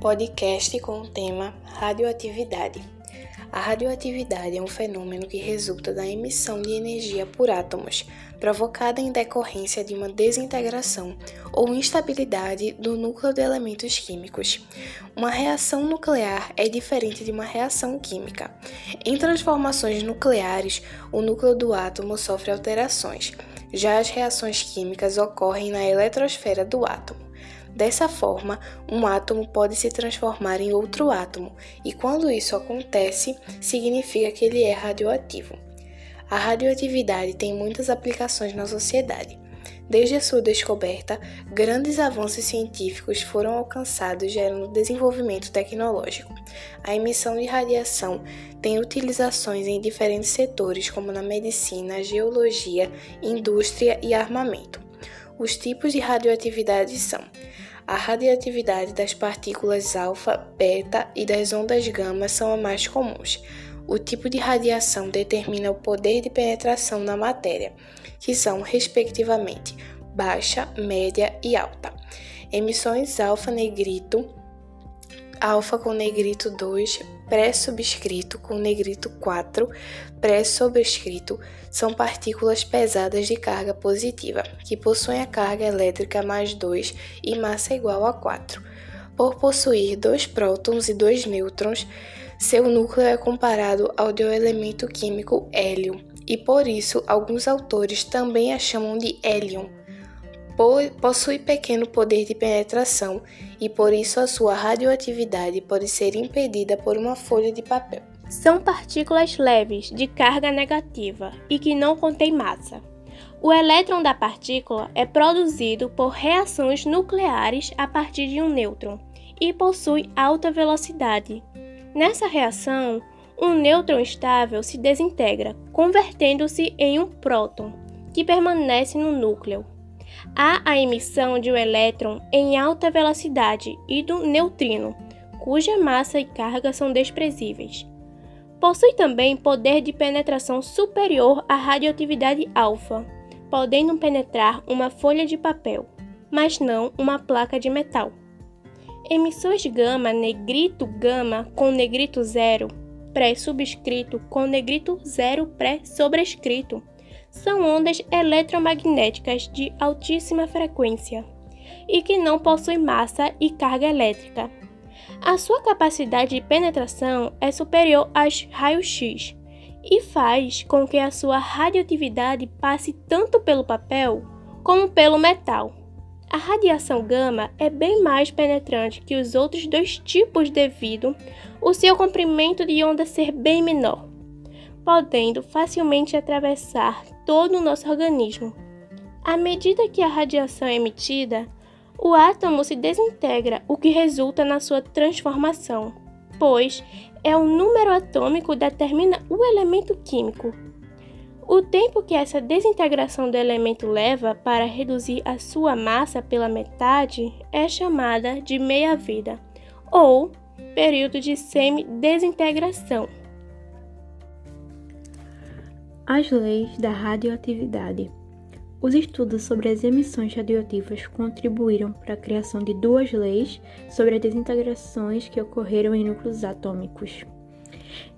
podcast com o tema Radioatividade. A radioatividade é um fenômeno que resulta da emissão de energia por átomos, provocada em decorrência de uma desintegração ou instabilidade do núcleo de elementos químicos. Uma reação nuclear é diferente de uma reação química. Em transformações nucleares, o núcleo do átomo sofre alterações. Já as reações químicas ocorrem na eletrosfera do átomo. Dessa forma, um átomo pode se transformar em outro átomo, e quando isso acontece, significa que ele é radioativo. A radioatividade tem muitas aplicações na sociedade. Desde a sua descoberta, grandes avanços científicos foram alcançados, gerando desenvolvimento tecnológico. A emissão de radiação tem utilizações em diferentes setores, como na medicina, geologia, indústria e armamento. Os tipos de radioatividade são a radioatividade das partículas alfa, beta e das ondas gama são as mais comuns. O tipo de radiação determina o poder de penetração na matéria, que são, respectivamente, baixa, média e alta. Emissões alfa-negrito, alfa com negrito 2, pré-subscrito com negrito 4, pré-sobrescrito são partículas pesadas de carga positiva, que possuem a carga elétrica mais 2 e massa igual a 4. Por possuir dois prótons e dois nêutrons, seu núcleo é comparado ao do elemento químico hélio, e por isso alguns autores também a chamam de hélium. Possui pequeno poder de penetração e por isso a sua radioatividade pode ser impedida por uma folha de papel. São partículas leves, de carga negativa e que não contêm massa. O elétron da partícula é produzido por reações nucleares a partir de um nêutron e possui alta velocidade. Nessa reação, um nêutron estável se desintegra, convertendo-se em um próton, que permanece no núcleo. Há a emissão de um elétron em alta velocidade e do neutrino, cuja massa e carga são desprezíveis. Possui também poder de penetração superior à radioatividade alfa, podendo penetrar uma folha de papel, mas não uma placa de metal. Emissões gama, negrito gama com negrito zero, pré-subscrito com negrito zero pré-sobrescrito, são ondas eletromagnéticas de altíssima frequência e que não possuem massa e carga elétrica, a sua capacidade de penetração é superior aos raios-x e faz com que a sua radioatividade passe tanto pelo papel como pelo metal. A radiação gama é bem mais penetrante que os outros dois tipos devido o seu comprimento de onda ser bem menor, podendo facilmente atravessar todo o nosso organismo. À medida que a radiação é emitida, o átomo se desintegra, o que resulta na sua transformação, pois é o número atômico que determina o elemento químico. O tempo que essa desintegração do elemento leva para reduzir a sua massa pela metade é chamada de meia-vida, ou período de semi-desintegração. As leis da radioatividade. Os estudos sobre as emissões radioativas contribuíram para a criação de duas leis sobre as desintegrações que ocorreram em núcleos atômicos.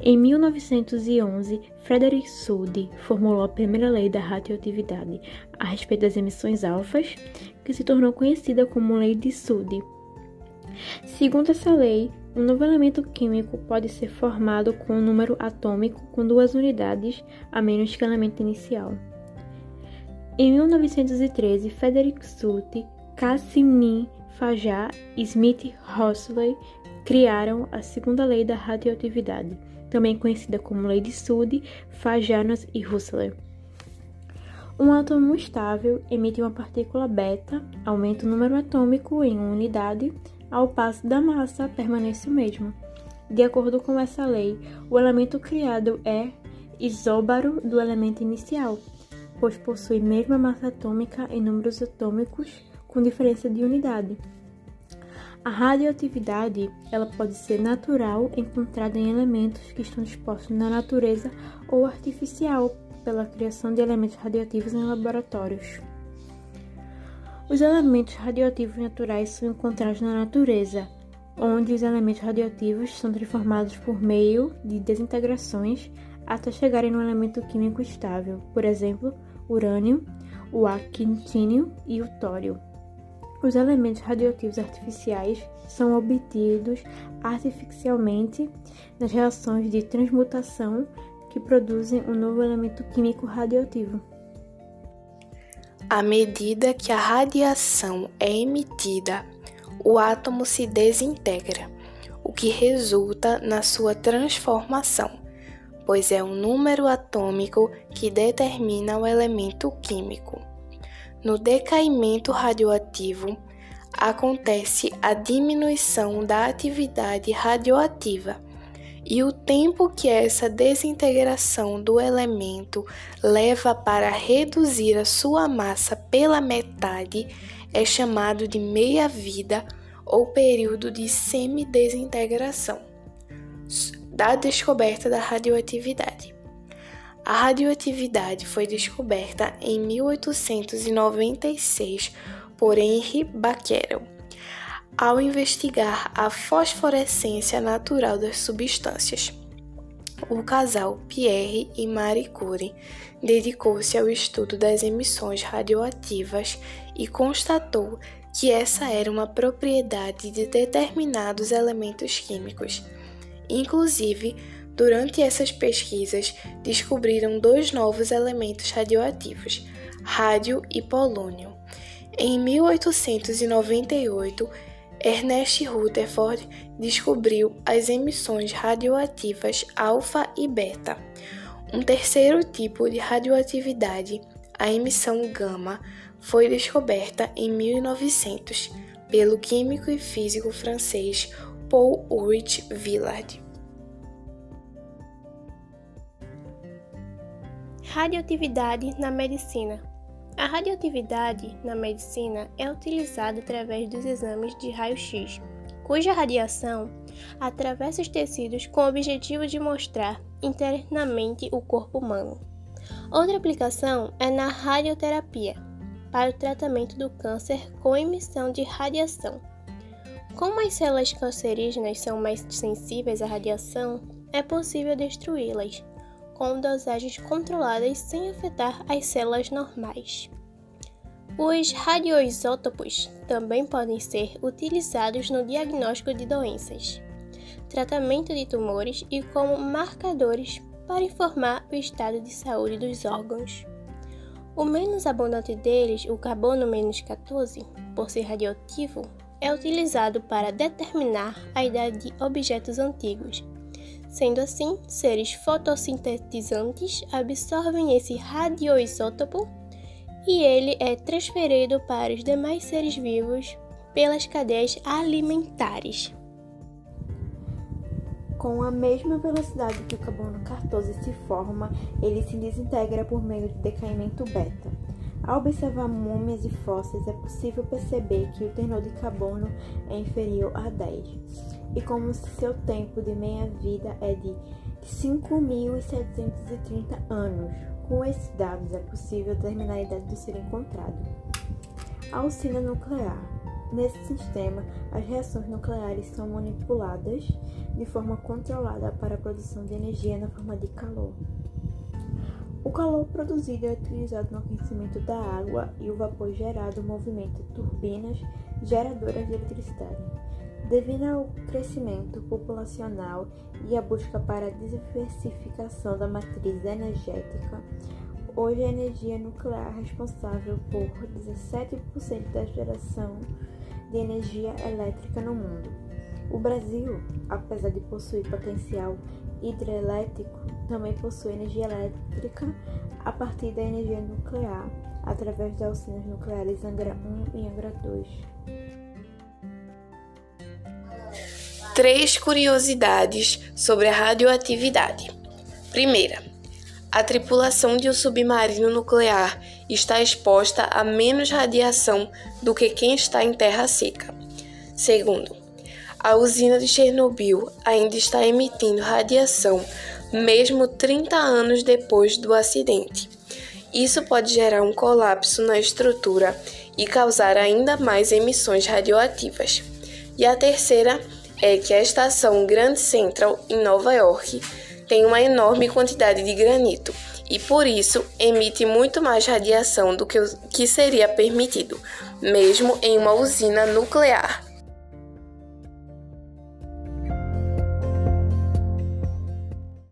Em 1911, Frederick Soddy formulou a primeira lei da radioatividade a respeito das emissões alfas, que se tornou conhecida como Lei de Soddy. Segundo essa lei, um novo elemento químico pode ser formado com um número atômico com duas unidades a menos que o elemento inicial. Em 1913, Frederick Soddy, Casimir Fajar e Smith Hosley criaram a segunda lei da radioatividade, também conhecida como Lei de Soddy, Fajarnas e Huxley. Um átomo estável emite uma partícula beta, aumenta o número atômico em uma unidade, ao passo da massa permanece o mesmo. De acordo com essa lei, o elemento criado é isóbaro do elemento inicial, pois possui mesma massa atômica em números atômicos com diferença de unidade. A radioatividade ela pode ser natural, encontrada em elementos que estão dispostos na natureza, ou artificial, pela criação de elementos radioativos em laboratórios. Os elementos radioativos naturais são encontrados na natureza, onde os elementos radioativos são transformados por meio de desintegrações até chegarem no elemento químico estável, por exemplo, urânio, o actínio e o tório. Os elementos radioativos artificiais são obtidos artificialmente nas reações de transmutação que produzem um novo elemento químico radioativo. À medida que a radiação é emitida, o átomo se desintegra, o que resulta na sua transformação, pois é o número atômico que determina o elemento químico. No decaimento radioativo, acontece a diminuição da atividade radioativa e o tempo que essa desintegração do elemento leva para reduzir a sua massa pela metade é chamado de meia-vida ou período de semidesintegração da descoberta da radioatividade. A radioatividade foi descoberta em 1896 por Henry Becquerel, ao investigar a fosforescência natural das substâncias. O casal Pierre e Marie Curie dedicou-se ao estudo das emissões radioativas e constatou que essa era uma propriedade de determinados elementos químicos. Inclusive, Durante essas pesquisas, descobriram dois novos elementos radioativos, rádio e polônio. Em 1898, Ernest Rutherford descobriu as emissões radioativas alfa e beta. Um terceiro tipo de radioatividade, a emissão gama, foi descoberta em 1900 pelo químico e físico francês Paul Ulrich Villard. Radioatividade na medicina. A radioatividade na medicina é utilizada através dos exames de raio-x, cuja radiação atravessa os tecidos com o objetivo de mostrar internamente o corpo humano. Outra aplicação é na radioterapia, para o tratamento do câncer com emissão de radiação. Como as células cancerígenas são mais sensíveis à radiação, é possível destruí-las com dosagens controladas sem afetar as células normais. Os radioisótopos também podem ser utilizados no diagnóstico de doenças, tratamento de tumores e como marcadores para informar o estado de saúde dos órgãos. O menos abundante deles, o carbono 14, por ser radioativo, é utilizado para determinar a idade de objetos antigos Sendo assim, seres fotossintetizantes absorvem esse radioisótopo e ele é transferido para os demais seres vivos pelas cadeias alimentares. Com a mesma velocidade que o carbono 14 se forma, ele se desintegra por meio de decaimento beta. Ao observar múmias e fósseis, é possível perceber que o tenor de carbono é inferior a 10 e como se seu tempo de meia-vida é de 5.730 anos. Com esses dados, é possível determinar a idade do ser encontrado. A usina nuclear. Nesse sistema, as reações nucleares são manipuladas de forma controlada para a produção de energia na forma de calor. Calor produzido é utilizado no aquecimento da água e o vapor gerado movimenta turbinas geradoras de eletricidade. Devido ao crescimento populacional e a busca para a diversificação da matriz energética, hoje a energia nuclear é responsável por 17% da geração de energia elétrica no mundo. O Brasil, apesar de possuir potencial hidrelétrico, também possui energia elétrica a partir da energia nuclear, através das usinas nucleares Angra 1 e Angra 2. Três curiosidades sobre a radioatividade. Primeira, a tripulação de um submarino nuclear está exposta a menos radiação do que quem está em terra seca. Segundo, a usina de Chernobyl ainda está emitindo radiação mesmo 30 anos depois do acidente. Isso pode gerar um colapso na estrutura e causar ainda mais emissões radioativas. E a terceira é que a estação Grand Central, em Nova York, tem uma enorme quantidade de granito e por isso emite muito mais radiação do que, que seria permitido, mesmo em uma usina nuclear.